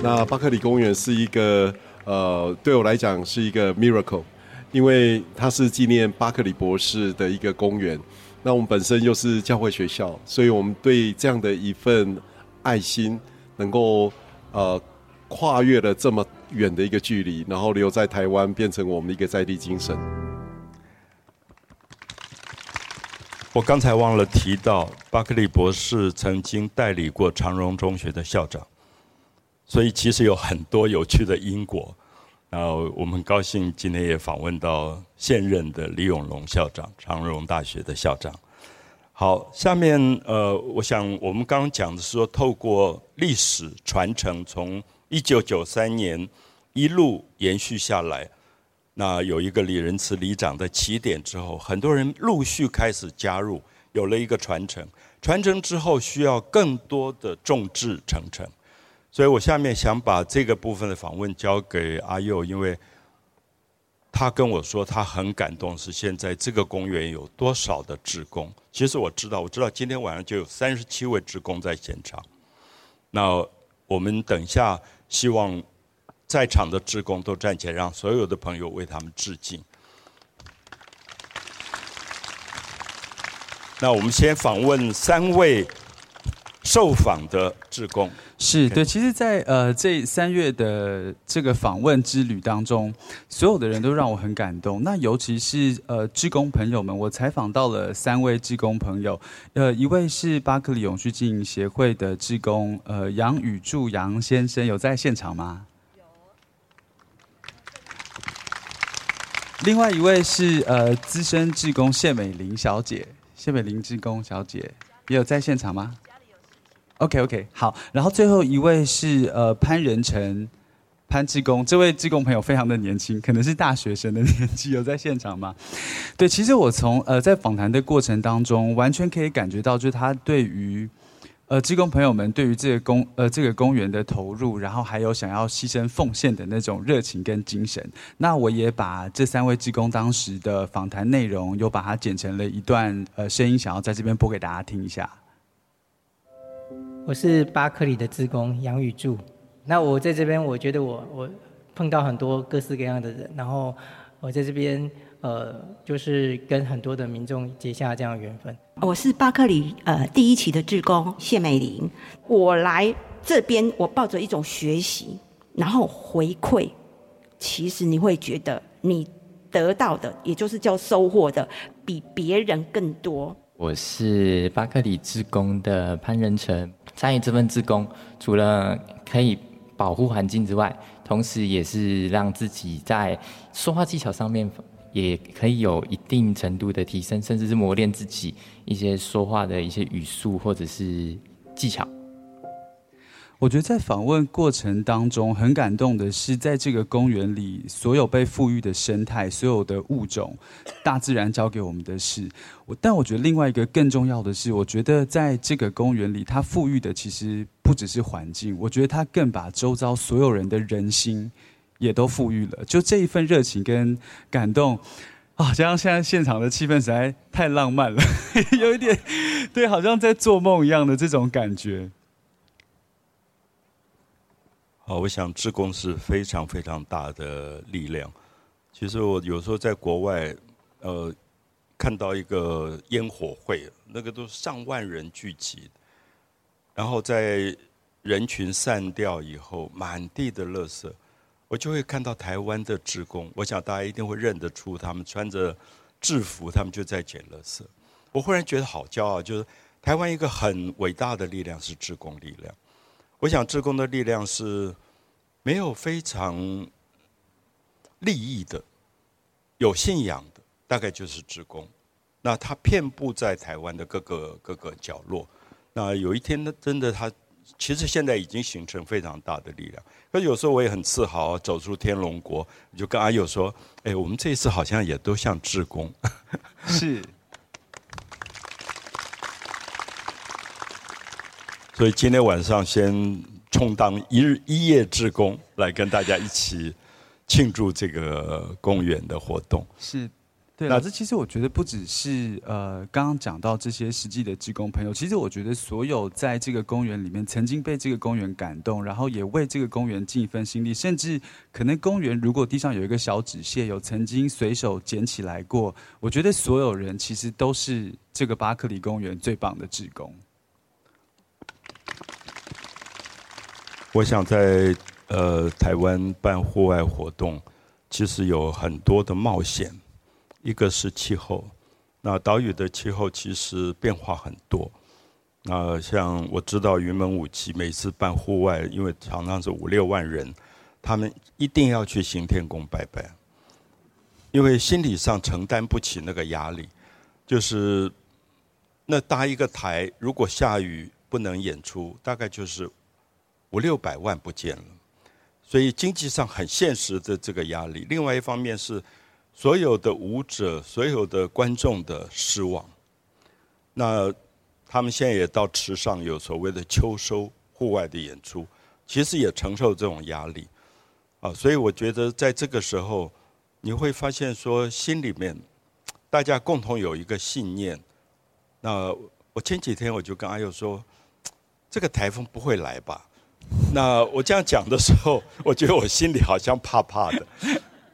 那巴克里公园是一个呃，对我来讲是一个 miracle。因为它是纪念巴克里博士的一个公园，那我们本身又是教会学校，所以我们对这样的一份爱心，能够呃跨越了这么远的一个距离，然后留在台湾，变成我们的一个在地精神。我刚才忘了提到，巴克利博士曾经代理过长荣中学的校长，所以其实有很多有趣的因果。那我们高兴今天也访问到现任的李永龙校长，长荣大学的校长。好，下面呃，我想我们刚刚讲的是说，透过历史传承，从一九九三年一路延续下来，那有一个李仁慈里长的起点之后，很多人陆续开始加入，有了一个传承。传承之后，需要更多的众志成城。所以我下面想把这个部分的访问交给阿佑，因为他跟我说他很感动，是现在这个公园有多少的职工。其实我知道，我知道今天晚上就有三十七位职工在现场。那我们等一下希望在场的职工都站起来，让所有的朋友为他们致敬。那我们先访问三位。受访的志工是对，其实，在呃这三月的这个访问之旅当中，所有的人都让我很感动。那尤其是呃志工朋友们，我采访到了三位志工朋友，呃，一位是巴克里永续经营协会的志工，呃，杨宇柱杨先生有在现场吗？有。另外一位是呃资深志工谢美玲小姐，谢美玲志工小姐也有在现场吗？OK OK 好，然后最后一位是呃潘仁成潘志工，这位志工朋友非常的年轻，可能是大学生的年纪，有在现场吗？对，其实我从呃在访谈的过程当中，完全可以感觉到，就是他对于呃，职工朋友们对于这个公呃这个公园的投入，然后还有想要牺牲奉献的那种热情跟精神，那我也把这三位职工当时的访谈内容，又把它剪成了一段呃声音，想要在这边播给大家听一下。我是巴克里的职工杨宇柱，那我在这边，我觉得我我碰到很多各式各样的人，然后我在这边。呃，就是跟很多的民众结下这样的缘分。我是巴克里呃第一期的志工谢美玲，我来这边，我抱着一种学习，然后回馈。其实你会觉得你得到的，也就是叫收获的，比别人更多。我是巴克里志工的潘仁成，参与这份志工，除了可以保护环境之外，同时也是让自己在说话技巧上面。也可以有一定程度的提升，甚至是磨练自己一些说话的一些语速或者是技巧。我觉得在访问过程当中，很感动的是，在这个公园里，所有被富裕的生态，所有的物种，大自然教给我们的事。我但我觉得另外一个更重要的是，我觉得在这个公园里，它富裕的其实不只是环境，我觉得它更把周遭所有人的人心。也都富裕了，就这一份热情跟感动，啊，加上现在现场的气氛实在太浪漫了，有一点，对，好像在做梦一样的这种感觉。好，我想志工是非常非常大的力量。其实我有时候在国外，呃，看到一个烟火会，那个都是上万人聚集，然后在人群散掉以后，满地的垃圾。我就会看到台湾的职工，我想大家一定会认得出他们穿着制服，他们就在捡垃圾。我忽然觉得好骄傲，就是台湾一个很伟大的力量是职工力量。我想志工的力量是没有非常利益的，有信仰的，大概就是志工。那他遍布在台湾的各个各个角落。那有一天呢，真的他。其实现在已经形成非常大的力量，可有时候我也很自豪，走出天龙国，就跟阿佑说：“哎，我们这一次好像也都像志工。”是。所以今天晚上先充当一日一夜志工，来跟大家一起庆祝这个公园的活动。是。对，老师，其实我觉得不只是呃，刚刚讲到这些实际的职工朋友，其实我觉得所有在这个公园里面曾经被这个公园感动，然后也为这个公园尽一份心力，甚至可能公园如果地上有一个小纸屑，有曾经随手捡起来过，我觉得所有人其实都是这个巴克里公园最棒的职工。我想在呃台湾办户外活动，其实有很多的冒险。一个是气候，那岛屿的气候其实变化很多。那像我知道云门舞集每次办户外，因为常常是五六万人，他们一定要去行天宫拜拜，因为心理上承担不起那个压力。就是那搭一个台，如果下雨不能演出，大概就是五六百万不见了。所以经济上很现实的这个压力。另外一方面是。所有的舞者，所有的观众的失望。那他们现在也到池上有所谓的秋收户外的演出，其实也承受这种压力。啊，所以我觉得在这个时候，你会发现说心里面大家共同有一个信念。那我前几天我就跟阿佑说，这个台风不会来吧？那我这样讲的时候，我觉得我心里好像怕怕的。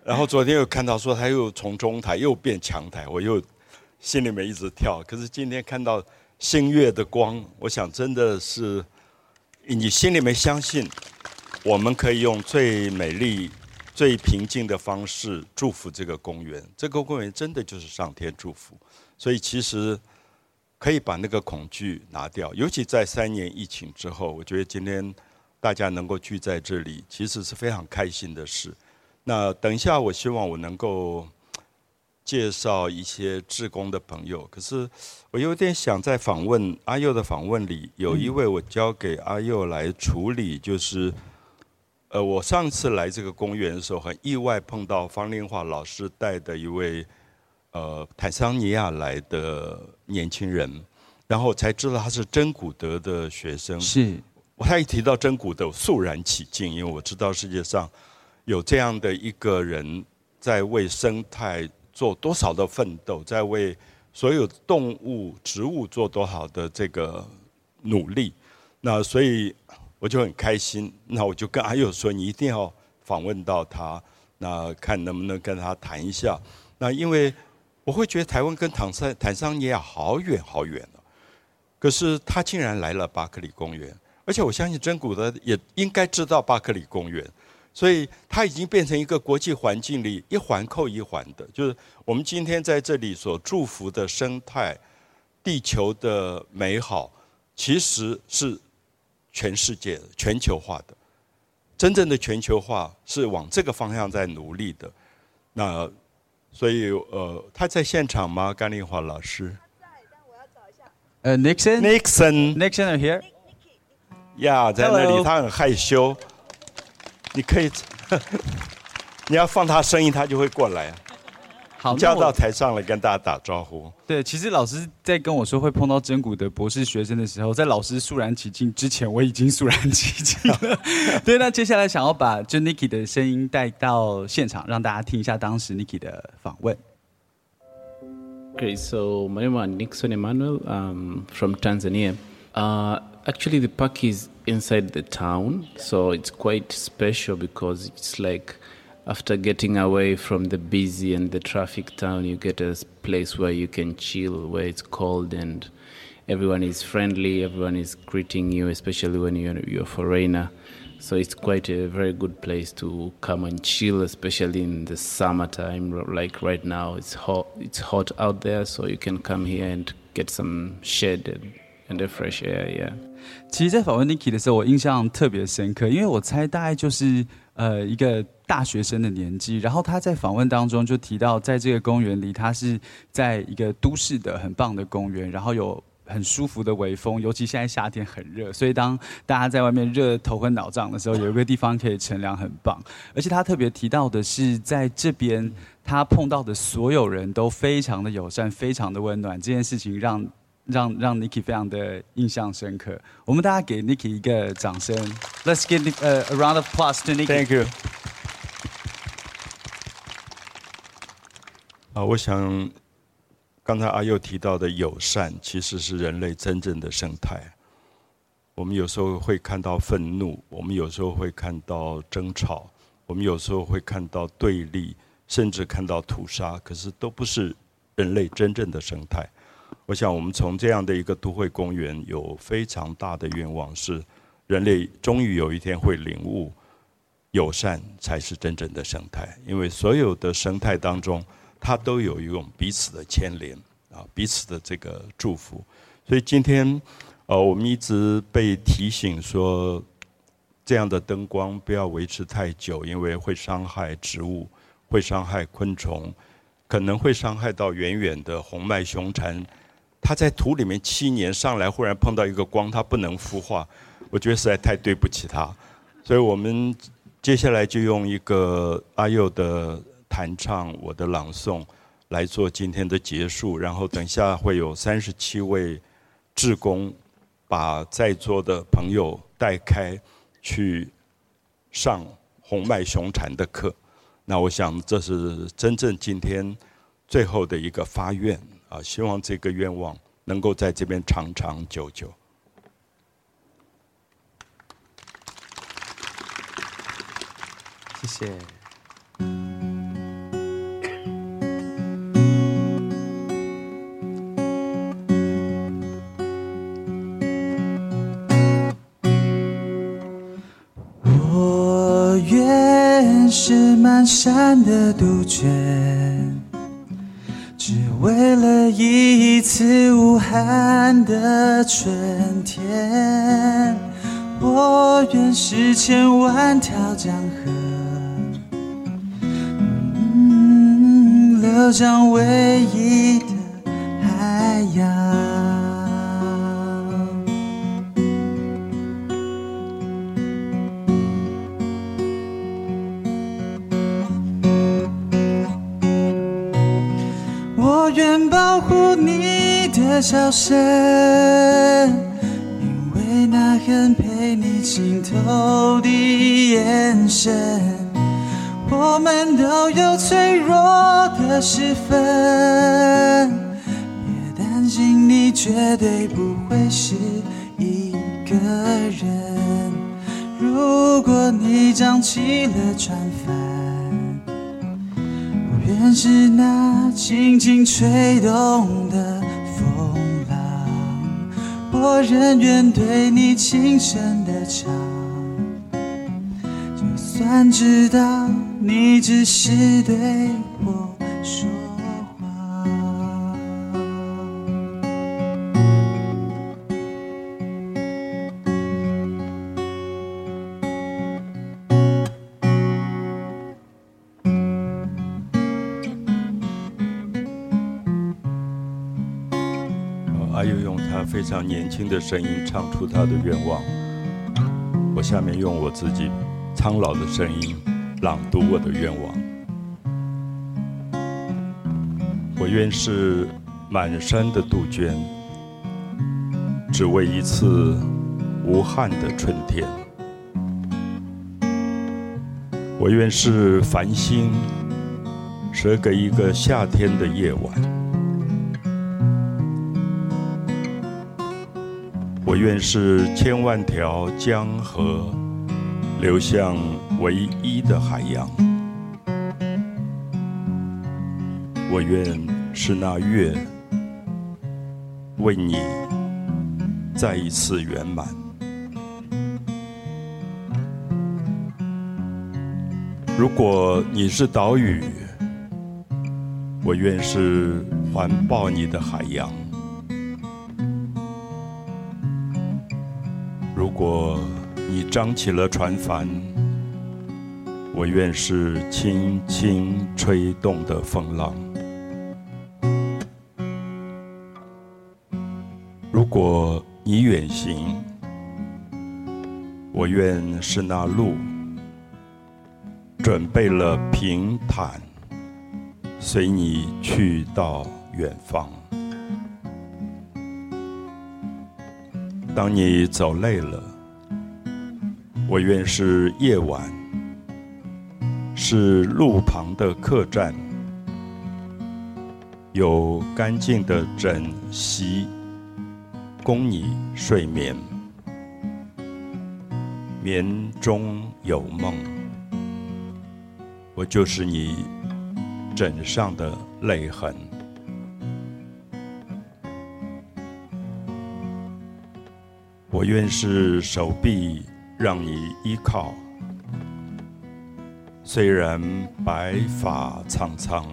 然后昨天又看到说他又从中台又变强台，我又心里面一直跳。可是今天看到星月的光，我想真的是你心里面相信，我们可以用最美丽、最平静的方式祝福这个公园。这个公园真的就是上天祝福，所以其实可以把那个恐惧拿掉。尤其在三年疫情之后，我觉得今天大家能够聚在这里，其实是非常开心的事。那等一下，我希望我能够介绍一些志工的朋友。可是我有点想在访问阿佑的访问里，有一位我交给阿佑来处理，就是呃，我上次来这个公园的时候，很意外碰到方令华老师带的一位呃坦桑尼亚来的年轻人。然后才知道他是真古德的学生。是，我他一提到真古的，肃然起敬，因为我知道世界上有这样的一个人在为生态做多少的奋斗，在为所有动物、植物做多少的这个努力。那所以我就很开心，那我就跟阿佑说，你一定要访问到他，那看能不能跟他谈一下。那因为我会觉得台湾跟坦桑坦桑尼亚好远好远了，可是他竟然来了巴克里公园，而且我相信真古德也应该知道巴克里公园，所以它已经变成一个国际环境里一环扣一环的，就是我们今天在这里所祝福的生态、地球的美好，其实是全世界的全球化的，真正的全球化是往这个方向在努力的，那。所以，呃，他在现场吗？甘丽华老师。呃，Nixon，Nixon，Nixon here。呀，在那里，他很害羞。你可以，你要放他声音，他就会过来。好，叫到台上来跟大家打招呼。对，其实老师在跟我说会碰到真古的博士学生的时候，在老师肃然起敬之前，我已经肃然起敬了。对，那接下来想要把就 Niki 的声音带到现场，让大家听一下当时 Niki 的访问。Okay, so my name is Nixon Emmanuel. Um, from Tanzania. Uh, actually, the park is inside the town, so it's quite special because it's like after getting away from the busy and the traffic town, you get a place where you can chill, where it's cold and everyone is friendly, everyone is greeting you, especially when you're, you're a foreigner. So it's quite a very good place to come and chill, especially in the summertime. Like right now, it's hot. It's hot out there, so you can come here and get some shade and, and a fresh air. Yeah. 其实，在访问 Niki 的时候，我印象特别深刻，因为我猜大概就是呃一个大学生的年纪，然后他在访问当中就提到，在这个公园里，他是在一个都市的很棒的公园，然后有很舒服的微风，尤其现在夏天很热，所以当大家在外面热头昏脑胀的时候，有一个地方可以乘凉，很棒。而且他特别提到的是，在这边他碰到的所有人都非常的友善，非常的温暖，这件事情让让让 Niki 非常的印象深刻。我们大家给 Niki 一个掌声，Let's give a round of applause to Niki. Thank you. 啊，我想刚才阿佑提到的友善，其实是人类真正的生态。我们有时候会看到愤怒，我们有时候会看到争吵，我们有时候会看到对立，甚至看到屠杀，可是都不是人类真正的生态。我想，我们从这样的一个都会公园，有非常大的愿望，是人类终于有一天会领悟，友善才是真正的生态，因为所有的生态当中。它都有一种彼此的牵连啊，彼此的这个祝福。所以今天，呃，我们一直被提醒说，这样的灯光不要维持太久，因为会伤害植物，会伤害昆虫，可能会伤害到远远的红脉熊蝉。它在土里面七年上来，忽然碰到一个光，它不能孵化。我觉得实在太对不起它。所以我们接下来就用一个阿佑的。弹唱我的朗诵，来做今天的结束。然后等下会有三十七位志工，把在座的朋友带开去上红脉熊蝉的课。那我想这是真正今天最后的一个发愿啊！希望这个愿望能够在这边长长久久。谢谢。我愿是满山的杜鹃，一次无憾的春天。我愿是千万条江河，流向唯一的海洋。的笑声，因为那很陪你情透的眼神。我们都有脆弱的时分，别担心，你绝对不会是一个人。如果你涨起了船帆，我愿是那轻轻吹动的，我仍愿对你轻声的唱，就算知道。你只是对非常年轻的声音唱出他的愿望。我下面用我自己苍老的声音。朗读我的愿望，我愿是满山的杜鹃，只为一次无憾的春天。我愿是繁星，折给一个夏天的夜晚。我愿是千万条江河，流向。唯一的海洋，我愿是那月，为你再一次圆满。如果你是岛屿，我愿是环抱你的海洋。如果你张起了船帆，我愿是轻轻吹动的风浪。如果你远行，我愿是那路，准备了平坦，随你去到远方。当你走累了，我愿是夜晚。是路旁的客栈，有干净的枕席供你睡眠，眠中有梦，我就是你枕上的泪痕。我愿是手臂让你依靠。虽然白发苍苍，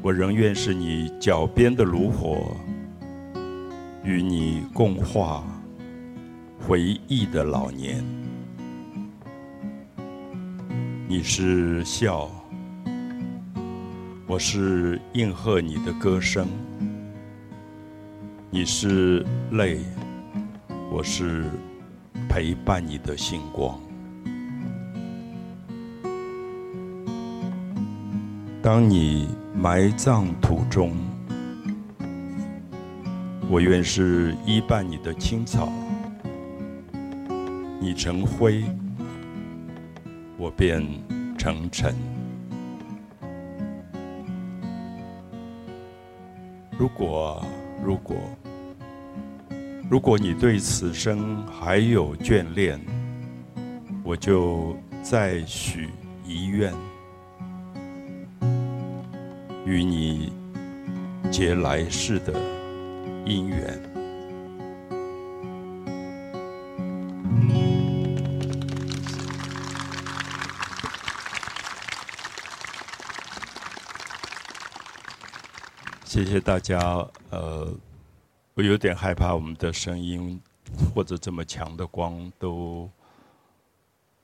我仍愿是你脚边的炉火，与你共话回忆的老年。你是笑，我是应和你的歌声；你是泪，我是陪伴你的星光。当你埋葬土中，我愿是依伴你的青草；你成灰，我便成尘。如果，如果，如果你对此生还有眷恋，我就再许一愿。与你结来世的姻缘。谢谢大家。呃，我有点害怕我们的声音或者这么强的光都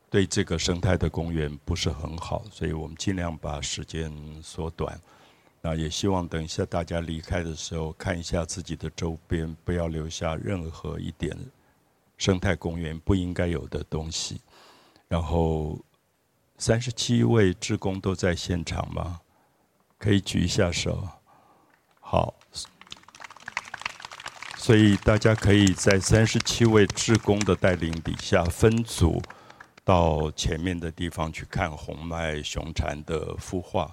对这个生态的公园不是很好，所以我们尽量把时间缩短。那也希望等一下大家离开的时候，看一下自己的周边，不要留下任何一点生态公园不应该有的东西。然后，三十七位职工都在现场吗？可以举一下手。好，所以大家可以在三十七位志工的带领底下分组到前面的地方去看红脉熊蝉的孵化。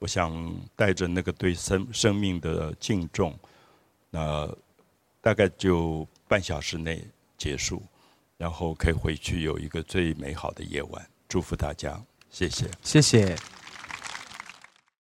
我想带着那个对生生命的敬重，那大概就半小时内结束，然后可以回去有一个最美好的夜晚。祝福大家，谢谢，谢谢。